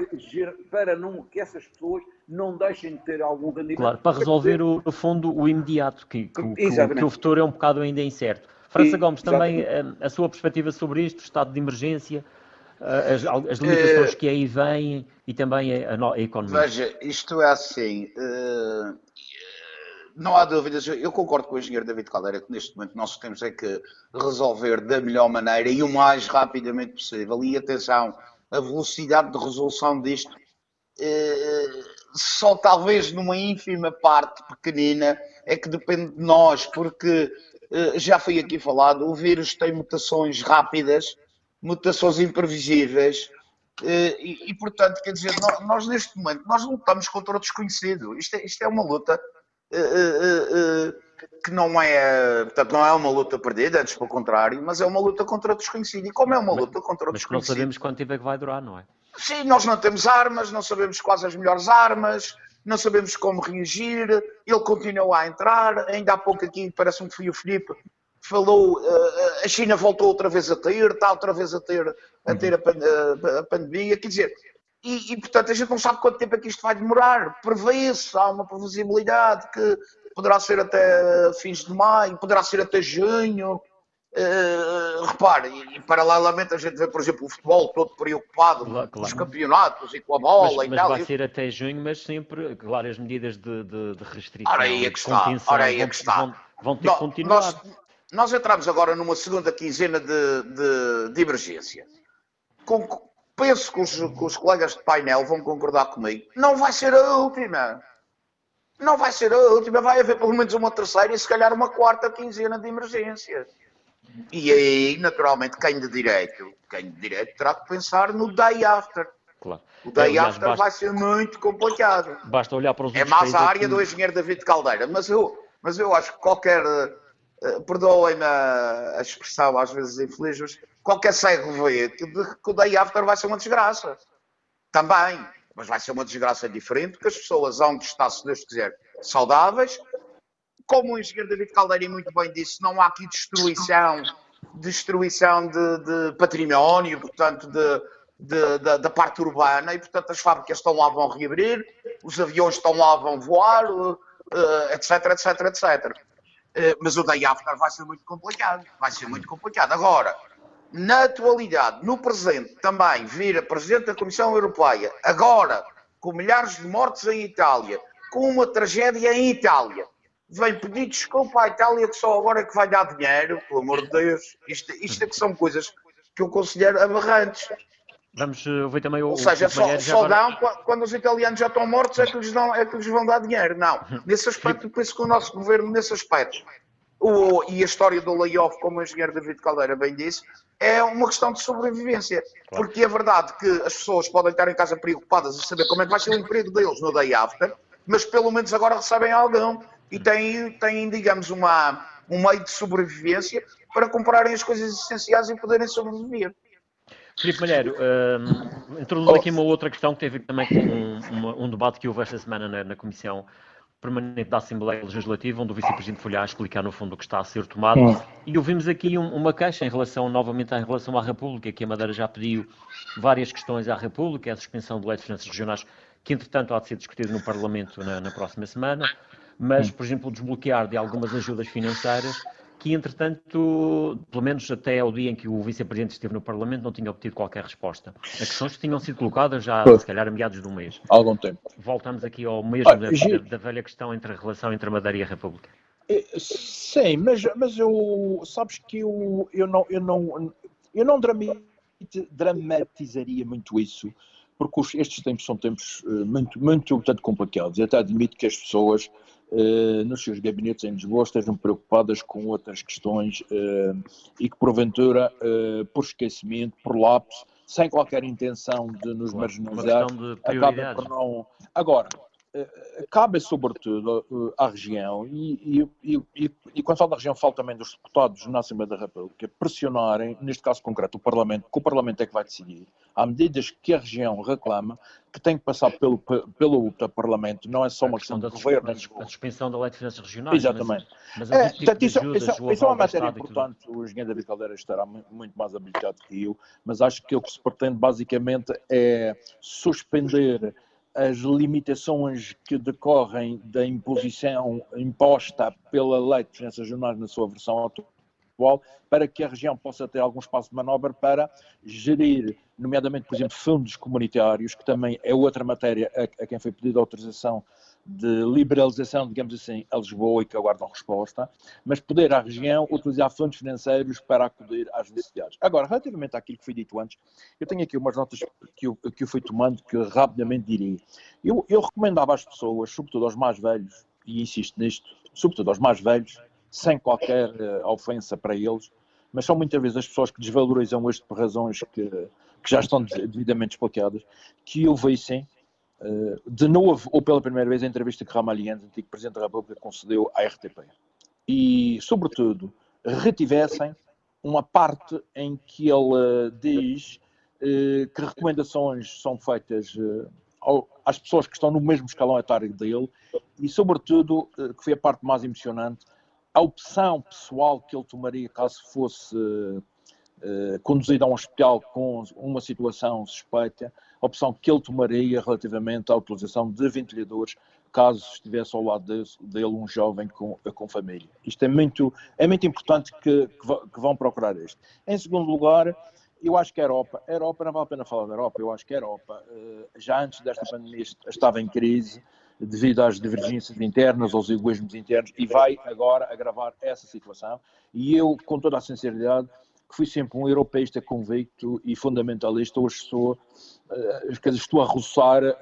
para não, que essas pessoas não deixem de ter algum rendimento. Claro, para resolver, o, no fundo, o imediato, que, que, que, que o futuro é um bocado ainda incerto. França Gomes, também eh, a, sua perspectiva sobre isto, estado de emergência, eh, as, as limitações que aí vêm e também a, a, economia. Veja, isto é assim, não há dúvidas, eu concordo com o engenheiro David Caldeira que neste momento nós temos é que resolver da melhor maneira e o mais rapidamente possível. E atenção, a velocidade de resolução disto eh, só talvez numa ínfima parte pequenina é que depende de nós, porque eh, já foi aqui falado, o vírus tem mutações rápidas, mutações imprevisíveis, eh, e, e, portanto, quer dizer, nós, nós, neste momento, nós lutamos contra o desconhecido. Isto é, isto é uma luta que não é, portanto, não é uma luta perdida, antes pelo contrário, mas é uma luta contra o desconhecido. E como é uma luta mas, contra o desconhecido... Mas não sabemos quanto tempo é que vai durar, não é? Sim, nós não temos armas, não sabemos quais as melhores armas, não sabemos como reagir, ele continua a entrar, ainda há pouco aqui, parece-me que foi o Filipe, falou, a China voltou outra vez a ter, está outra vez a ter a, ter a, a pandemia, quer dizer, e, e, portanto a gente não sabe quanto tempo é que isto vai demorar. Prevê-se, há uma previsibilidade que poderá ser até fins de maio, poderá ser até junho. Uh, repare, e, e, paralelamente a gente vê, por exemplo, o futebol todo preocupado claro, com os campeonatos e com a bola mas, e mas tal. vai ser até junho, mas sempre, claro, as medidas de, de, de restrição ora aí é que está, ora aí é que está. Vão, vão ter que continuar. Nós, nós entramos agora numa segunda quinzena de, de, de emergência. Com, penso que os, que os colegas de painel vão concordar comigo, não vai ser a última. Não vai ser a última, vai haver pelo menos uma terceira e se calhar uma quarta quinzena de emergências. E aí, naturalmente, quem de direito, quem de direito terá que pensar no day after. Claro. O day Aliás, after basta, vai ser muito complicado. Basta olhar para os É mais a área aqui... do engenheiro David Caldeira, mas eu, mas eu acho que qualquer, perdoem-me a, a, expressão às vezes infeliz, mas qualquer cego que, que o day after vai ser uma desgraça. Também. Mas vai ser uma desgraça diferente, porque as pessoas de estar, se Deus quiser, saudáveis, como o engenheiro David Caldeira muito bem disse, não há aqui destruição, destruição de, de património, portanto, de, da parte urbana, e portanto as fábricas estão lá, vão reabrir, os aviões estão lá, vão voar, uh, etc, etc, etc. Uh, mas o day after vai ser muito complicado, vai ser muito complicado. Agora, na atualidade, no presente, também vir a Presidente da Comissão Europeia, agora, com milhares de mortes em Itália, com uma tragédia em Itália, vem pedir desculpa à Itália que só agora é que vai dar dinheiro, pelo amor de Deus. Isto, isto é que são coisas que eu considero aberrantes. Vamos eh, ouvir também o. Ou seja, só, só agora... dão quando os italianos já estão mortos é que, lhes dão, é que lhes vão dar dinheiro. Não. Nesse aspecto, penso que o nosso governo, nesse aspecto, o, e a história do layoff, como o engenheiro David Caldeira bem disse, é uma questão de sobrevivência. Claro. Porque é verdade que as pessoas podem estar em casa preocupadas a saber como é que vai ser o emprego deles no day after, mas pelo menos agora recebem algum e têm, têm digamos, uma, um meio de sobrevivência para comprarem as coisas essenciais e poderem sobreviver. Filipe Malheiro, um, introduz aqui uma outra questão que teve também um, um, debate que houve esta semana na, na, Comissão Permanente da Assembleia Legislativa, onde o Vice-Presidente foi lá explicar no fundo o que está a ser tomado. Hum. E ouvimos aqui uma queixa em relação, novamente, em relação à República, que a Madeira já pediu várias questões à República, a suspensão do Lei de Finanças Regionais, que entretanto há de ser discutido no Parlamento na, na próxima semana mas, por exemplo, desbloquear de algumas ajudas financeiras que, entretanto, pelo menos até ao dia em que o vice-presidente esteve no Parlamento, não tinha obtido qualquer resposta. As questões que tinham sido colocadas já, se calhar, a meados do mês. Há algum tempo. Voltamos aqui ao mesmo ah, da, da, velha questão entre a relação entre a Madeira e a República. É, sim, mas, mas eu, sabes que eu, eu não, eu não, eu não dramatizaria muito isso, porque estes tempos são tempos eh, muito, muito, muito complicados. Eu até admito que as pessoas nos seus gabinetes em Lisboa estejam preocupadas com outras questões uh, e que, porventura, uh, por esquecimento, por lapso, sem qualquer intenção de nos marginalizar, acabem por não. Agora, cabe sobretudo à região e, e, e, e, quando falo da região falo também dos deputados na Assembleia da República pressionarem, neste caso concreto o Parlamento, que o Parlamento é que vai decidir, há medidas que a região reclama que tem que passar pelo, pelo Parlamento, não é só uma questão, questão de governo. Da, suspensão da lei de finanças regionais. Exatamente. Mas, mas é, tipo portanto, isso, ajudas, isso, isso é uma matéria importante, o engenheiro David Caldeira estará muito mais habilitado que eu, mas acho que o que se pretende basicamente é suspender as limitações que decorrem da imposição imposta pela Lei de Finanças Regionais na sua versão atual, para que a região possa ter algum espaço de manobra para gerir, nomeadamente, por exemplo, fundos comunitários, que também é outra matéria a, a quem foi pedida autorização de liberalização, digamos assim, a Lisboa e que aguardam resposta, mas poder a região utilizar fundos financeiros para acudir às necessidades. Agora, relativamente àquilo que foi dito antes, eu tenho aqui umas notas que eu, que eu fui tomando que rapidamente diria. Eu, eu recomendava às pessoas, sobretudo aos mais velhos, e insisto nisto, sobretudo aos mais velhos, sem qualquer uh, ofensa para eles, mas são muitas vezes as pessoas que desvalorizam isto por razões que, que já estão devidamente explicadas, que eu eh, de novo, ou pela primeira vez, a entrevista que Ramalhianes, antigo Presidente da República, concedeu à RTP. E, sobretudo, retivessem uma parte em que ele diz eh, que recomendações são feitas eh, às pessoas que estão no mesmo escalão etário dele e, sobretudo, que foi a parte mais emocionante, a opção pessoal que ele tomaria caso fosse conduzido a um hospital com uma situação suspeita, opção que ele tomaria relativamente à utilização de ventiladores caso estivesse ao lado dele um jovem com, com família. Isto é muito, é muito importante que, que, vão procurar isto. Em segundo lugar, eu acho que a Europa, a Europa, não vale a pena falar da Europa, eu acho que a Europa, eh, já antes desta pandemia, estava em crise devido às divergências internas, aos egoísmos internos, e vai agora agravar essa situação. E eu, com toda a sinceridade, que fui sempre um europeísta convicto e fundamentalista, hoje sou, uh, quer dizer, estou a roçar uh,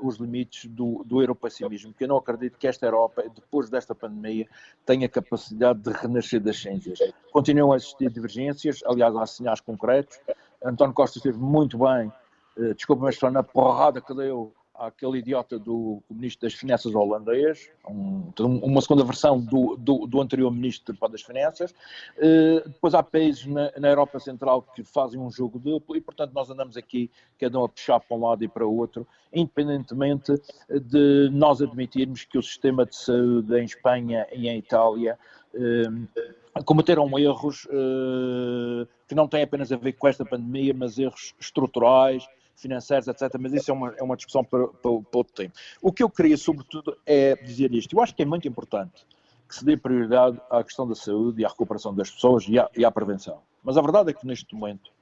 os limites do, do europeicismo, porque eu não acredito que esta Europa, depois desta pandemia, tenha capacidade de renascer das cinzas. Continuam a existir divergências, aliás, há sinais concretos. António Costa esteve muito bem, uh, desculpa, mas só na porrada que deu aquele idiota do Ministro das Finanças holandês, um, uma segunda versão do, do, do, anterior Ministro das Finanças. Uh, depois há países na, na, Europa Central que fazem um jogo duplo e, portanto, nós andamos aqui, cada um a puxar para um lado e para o outro, independentemente de nós admitirmos que o sistema de saúde em Espanha e em Itália uh, cometeram erros uh, que não têm apenas a ver com esta pandemia, mas erros estruturais, financeiros, etc. Mas isso é uma, é uma discussão para, para, para outro tempo. O que eu queria, sobretudo, é dizer isto. Eu acho que é muito importante que se dê prioridade à questão da saúde e à recuperação das pessoas e à, e à prevenção. Mas a verdade é que neste momento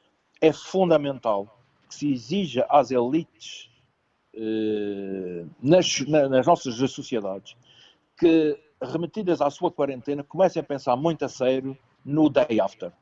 é fundamental que se exija às elites eh, nas, nas nossas sociedades que, remetidas à sua quarentena, comecem a pensar muito a sério no day after.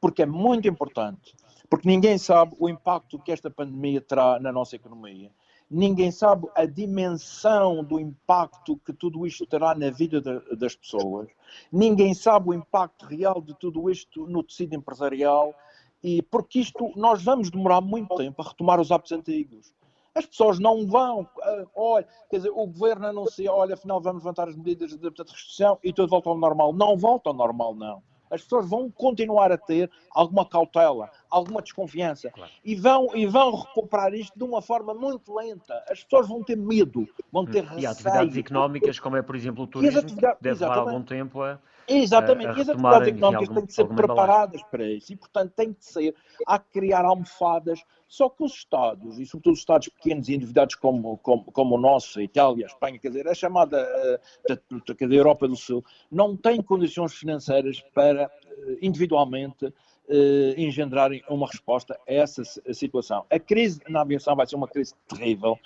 Porque é muito importante porque ninguém sabe o impacto que esta pandemia terá na nossa economia. Ninguém sabe a dimensão do impacto que tudo isto terá na vida de, das pessoas. Ninguém sabe o impacto real de tudo isto no tecido empresarial. E porque isto, nós vamos demorar muito tempo a retomar os hábitos antigos. As pessoas não vão, uh, olha, quer dizer, o governo anuncia, olha, afinal vamos levantar as medidas de restrição e tudo volta ao normal. Não volta ao normal, não as pessoas vão continuar a ter alguma cautela, alguma desconfiança claro. e, vão, e vão recuperar isto de uma forma muito lenta. As pessoas vão ter medo, vão ter receio. E atividades económicas, como é, por exemplo, o turismo, deve levar algum tempo a Exatamente, a, a e as atividades económicas algum, têm que ser preparadas para isso. E, portanto, tem que ser, há que criar almofadas, só que os Estados, e sobretudo os Estados pequenos e endividados como, como, como o nosso, a Itália, a Espanha, quer dizer, a chamada uh, da, da Europa do Sul, não têm condições financeiras para, uh, individualmente, uh, engendrarem uma resposta a essa situação. A crise na aviação vai ser uma crise terrível.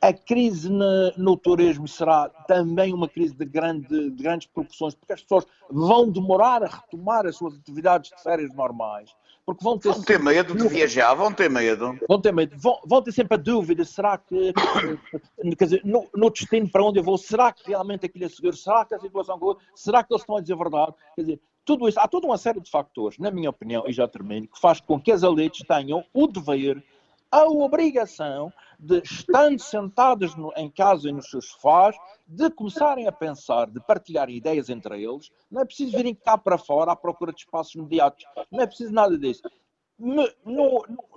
A crise na, no turismo será também uma crise de, grande, de grandes proporções, porque as pessoas vão demorar a retomar as suas atividades de férias normais. Porque vão ter, vão ter medo de viajar, vão ter medo. Vão ter medo, vão, vão ter sempre a dúvida: será que, quer dizer, no, no, destino para onde eu vou, será que realmente aquilo é seguro? Será que a situação, será que eles estão a dizer a verdade? Quer dizer, tudo isso, há toda uma série de fatores, na minha opinião, e já termino, que faz com que as elites tenham o dever, a obrigação de, estando sentadas no, em casa e nos seus sofás, de começarem a pensar, de partilhar ideias entre eles. Não é preciso virem cá para fora à procura de espaços imediatos. Não é preciso nada disso. No,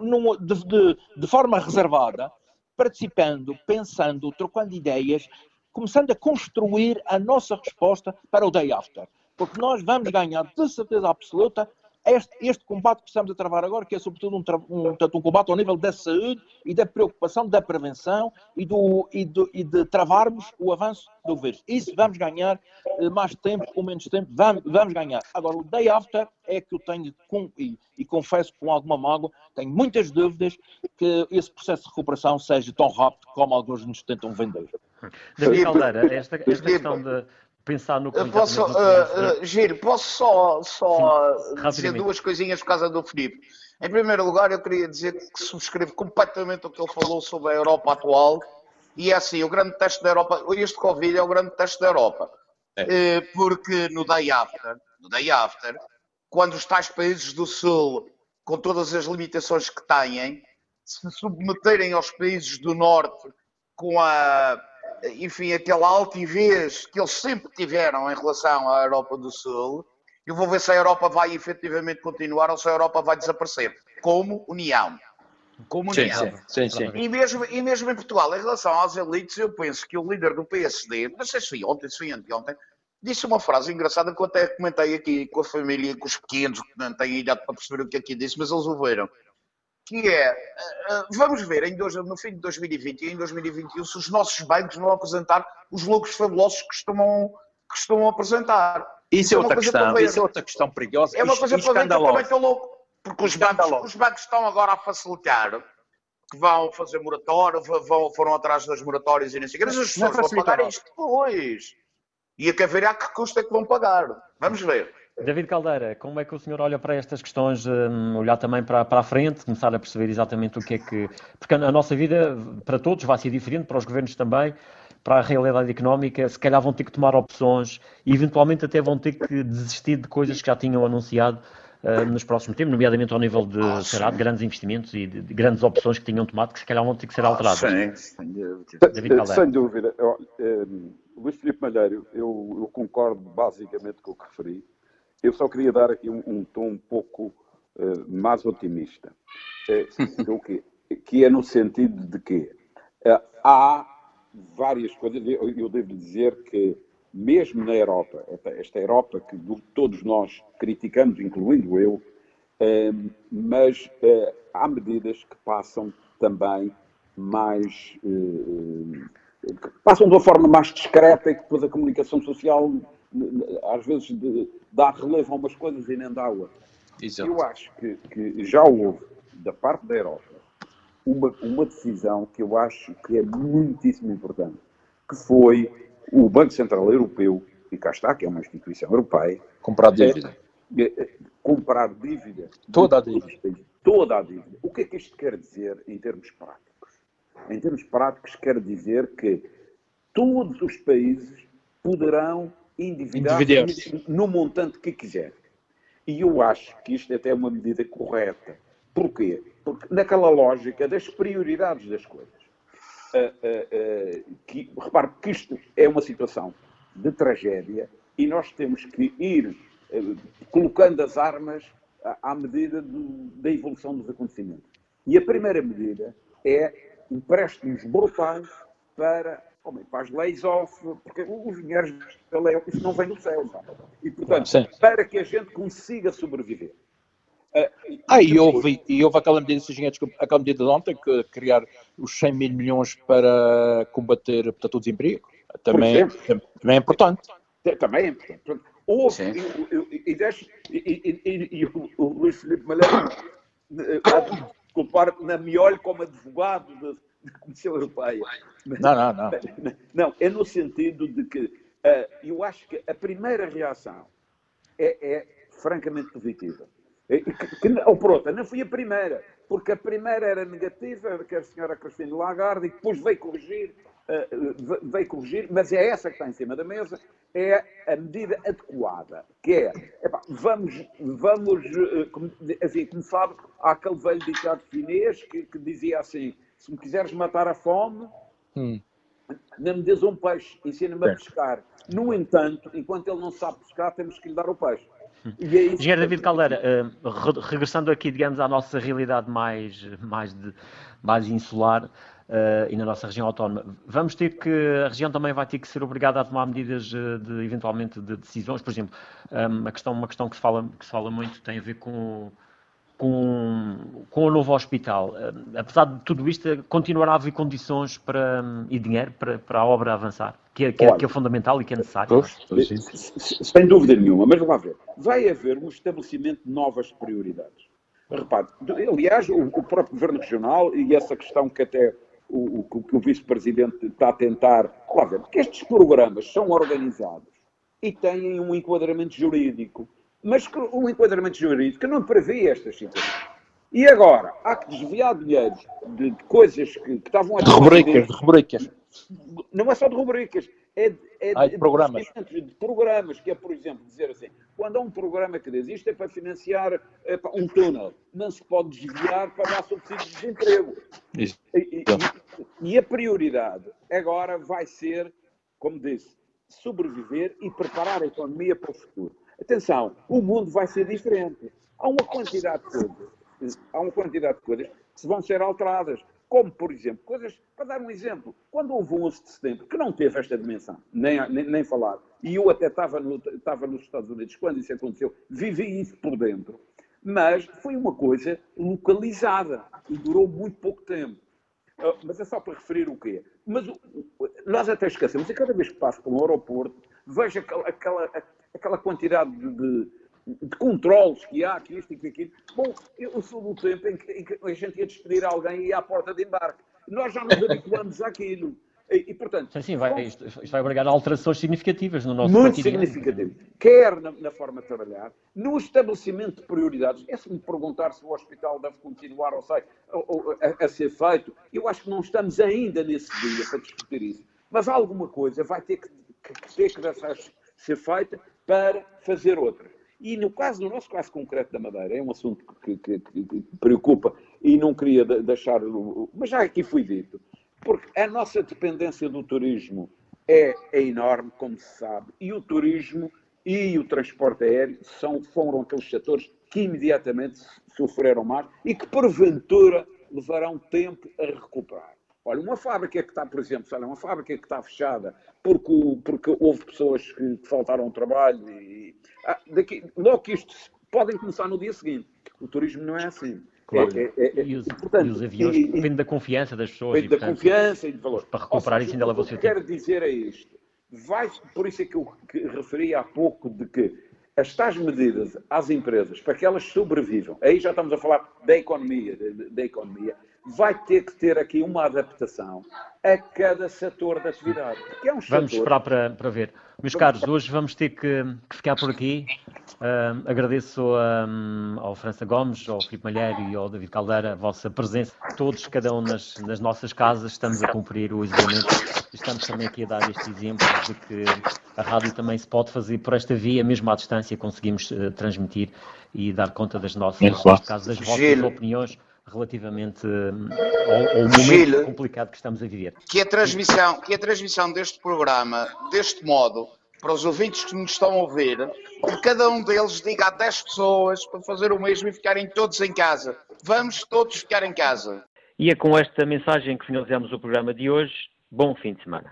no, de, de, de forma reservada, participando, pensando, trocando ideias, começando a construir a nossa resposta para o day after porque nós vamos ganhar de certeza absoluta este, este, combate que estamos a travar agora, que é sobretudo um, um, um, combate ao nível da saúde e da preocupação da prevenção e, do, e, do, e de travarmos o avanço do vírus. Isso vamos ganhar eh, mais tempo ou menos tempo, vamos, vamos ganhar. Agora, o day after é que eu tenho, com, e, e, confesso com alguma mágoa, tenho muitas dúvidas que esse processo de recuperação seja tão rápido como alguns nos tentam vender. David Caldeira, esta, esta questão de, pensar no que posso, uh, uh, Giro, posso só, só dizer duas coisinhas por causa do Felipe. Em primeiro lugar, eu queria dizer que subscrevo completamente o que ele falou sobre a Europa atual. E é assim, o grande teste da Europa, este Covid é o grande teste da Europa. É. Uh, porque no day after, no day after, quando os tais países do Sul, com todas as limitações que têm, se submeterem aos países do Norte com a enfim, aquela altivez que eles sempre tiveram em relação à Europa do Sul, eu vou ver se a Europa vai efetivamente continuar ou se a Europa vai desaparecer, como União. Como União. Sim, sim, sim, E, mesmo, e mesmo em Portugal, em relação às elites, eu penso que o líder do PSD, não sei se foi ontem, se foi anteontem, disse uma frase engraçada que eu até comentei aqui com a família, com os pequenos, que não têm idade para perceber o que aqui é disse, mas eles ouviram que é, eh, eh, vamos ver em dois, no fim de 2020 e em 2021 se os nossos bancos vão apresentar os lucros fabulosos que estão, que a apresentar. Isso, é, é outra questão, isso é outra questão perigosa. É uma coisa para ver que também estou louco. Porque os bancos, os bancos estão agora a facilitar que vão fazer moratória, vão, foram atrás das moratórias e sei o que. As pessoas vão pagar isto depois. E a que haverá que custa é que vão pagar. Vamos ver. David Caldeira, como é que o senhor olha para estas questões, um, olhar também para, para a frente, começar a perceber exatamente o que é que. Porque a nossa vida, para todos, vai ser diferente, para os governos também, para a realidade económica, se calhar vão ter que tomar opções e eventualmente até vão ter que desistir de coisas que já tinham anunciado uh, nos próximos tempos, nomeadamente ao nível de, ah, será, de grandes investimentos e de, de, grandes opções que tinham tomado, que se calhar vão ter que ser alteradas. Ah, sim, sem dúvida. Sem dúvida. Um, Luís Filipe Malheiro, eu, eu concordo basicamente com o que referi. Eu só queria dar aqui um, um tom um pouco uh, mais otimista, é, que, que é no sentido de que uh, há várias coisas. Eu, eu, devo dizer que, mesmo na Europa, esta Europa que todos nós criticamos, incluindo eu, uh, mas há medidas que passam também mais. que passam de uma forma mais discreta e que depois a comunicação social às vezes de, dá relevo a umas coisas e nem dá a outras. Exato. Eu acho que, que, já houve, da parte da Europa, uma, uma decisão que eu acho que é muitíssimo importante, que foi o Banco Central Europeu, e cá está, que é uma instituição europeia, comprar dívida. É, é, comprar dívida. Toda a dívida. Toda a dívida. O que é que isto quer dizer em termos práticos? Em termos práticos, quer dizer que todos os países poderão endividar no montante que quiser. E eu acho que isto até é uma medida correta. Porquê? Porque naquela lógica das prioridades das coisas. Uh, uh, uh, que, repare que isto é uma situação de tragédia e nós temos que ir colocando as armas à, à medida do, da evolução dos acontecimentos. E a primeira medida é empréstimos brutais para homem, para as leis off, porque os dinheiros da lei isso não vem do céu. Sabe? E, portanto, Sim. para que a gente consiga sobreviver. Uh, ah, e houve, e houve aquela medida, aquela medida de ontem, que criar os 100 mil milhões para combater portanto, o desemprego. Também, também é importante. Também é importante. Houve, e, e, e, e, e, o, o Luís Filipe Malheiro, eh, culpar na Miolho como advogado de, da Comissão Europeia. Não, não, não. Não, é no sentido de que uh, eu acho que a primeira reação é, é francamente positiva. Que, que, ou por outra, não foi a primeira, porque a primeira era negativa, que a senhora Cristina Lagarde, e depois veio corrigir, uh, veio corrigir, mas é essa que está em cima da mesa, é a medida adequada, que é, epá, vamos, vamos uh, como, assim, como sabe, há aquele velho ditado chinês que, que dizia assim, se me quiseres matar a fome, hum. não me des um peixe, ensina-me a pescar. No entanto, enquanto ele não sabe pescar, temos que lhe dar o peixe. E é Engenheiro David Caldeira, uh, regressando aqui, digamos, à nossa realidade mais, mais, de, mais insular uh, e na nossa região autónoma, vamos ter que, a região também vai ter que ser obrigada a tomar medidas de, de eventualmente, de decisões, por exemplo, um, a questão, uma questão que se, fala, que se fala muito tem a ver com com, com o novo hospital, eh, apesar de tudo isto, continuará a haver condições para, e dinheiro para, para a obra avançar, que é, que, é, que é fundamental e que é necessário. Sem dúvida nenhuma, mas vamos ver. Vai haver um estabelecimento de novas prioridades. Repare, aliás, o, o próprio Governo Regional e essa questão que até o, o, que o Vice-Presidente está a tentar. Vamos ver, que estes programas são organizados e têm um enquadramento jurídico mas o enquadramento jurídico não prevê estas situações. E agora, há que desviar dinheiro de, de coisas que, que, estavam a... De rubricas, de rubricas. Não é só de rubricas, é, é ah, de, de, programas. De, de, programas, que é, por exemplo, dizer assim, quando há um programa que diz isto é para financiar é, para um túnel, não se pode desviar para dar subsídios de desemprego. Isso. E, e, e a prioridade agora vai ser, como disse, sobreviver e preparar a economia para o futuro. Atenção, o mundo vai ser diferente. Há uma quantidade de coisas, há uma quantidade de coisas que vão ser alteradas. Como, por exemplo, coisas, para dar um exemplo, quando houve um 11 de setembro, que não teve esta dimensão, nem, nem, nem falar, e eu até estava, no, estava nos Estados Unidos quando isso aconteceu, vivi isso por dentro, mas foi uma coisa localizada e durou muito pouco tempo. Uh, mas é só para referir o quê? Mas nós até esquecemos, e cada vez que passo pelo aeroporto, vejo aquela, aquela, aquela quantidade de, de, de controles que há, que isto e que aquilo. Bom, eu sou do tempo em que, em que, a gente ia despedir alguém e ia à porta de embarque. Nós já nos habituamos àquilo. E, e portanto. Sim, sim, vai, isto, isto, vai obrigar a alterações significativas no nosso Muito significativo. Quer na, na, forma de trabalhar, no estabelecimento de prioridades. É se me perguntar se o hospital deve continuar ou, sei, ou, ou a, a, ser feito. Eu acho que não estamos ainda nesse dia para discutir isso. Mas alguma coisa vai ter que, que, que ter que ser feita para fazer outra. E no caso, no nosso caso concreto da Madeira, é um assunto que, que, que preocupa e não queria deixar, mas já aqui fui dito, porque a nossa dependência do turismo é, é enorme, como se sabe, e o turismo e o transporte aéreo são, foram aqueles setores que imediatamente sofreram mais e que, porventura, levarão tempo a recuperar. Olha, uma fábrica que está, por exemplo, olha, uma fábrica que está fechada porque, porque houve pessoas que, faltaram ao trabalho e ah, daqui, logo que isto podem começar no dia seguinte. O turismo não é assim. Claro. É, é, é, e, os, portanto, e, os, aviões e, dependem da confiança das pessoas. Depende da confiança e de valor. Para recuperar seja, isso ainda leva o seu tempo. O que quero dizer é isto. Vai, por isso é que eu que referi há pouco de que as tais medidas às empresas para que elas sobrevivam, aí já estamos a falar da economia, da economia, vai ter que ter aqui uma adaptação a cada setor da atividade. É um vamos esperar para, para ver. Meus caros, hoje vamos ter que, que ficar por aqui. Uh, agradeço um, ao França Gomes, ao Filipe Malheiro e ao David Caldeira a vossa presença. Todos, cada um nas, nas nossas casas, estamos a cumprir o isolamento. Estamos também aqui a dar este exemplo de que a rádio também se pode fazer por esta via, mesmo à distância, conseguimos uh, transmitir e dar conta das nossas, neste caso, das vossas Gil. opiniões relativamente hum, ao, ao momento Gil, complicado que estamos a viver. Que a, transmissão, que a transmissão deste programa, deste modo, para os ouvintes que nos estão a ouvir, que cada um deles diga a 10 pessoas para fazer o mesmo e ficarem todos em casa. Vamos todos ficar em casa. E é com esta mensagem que finalizamos o programa de hoje. Bom fim de semana.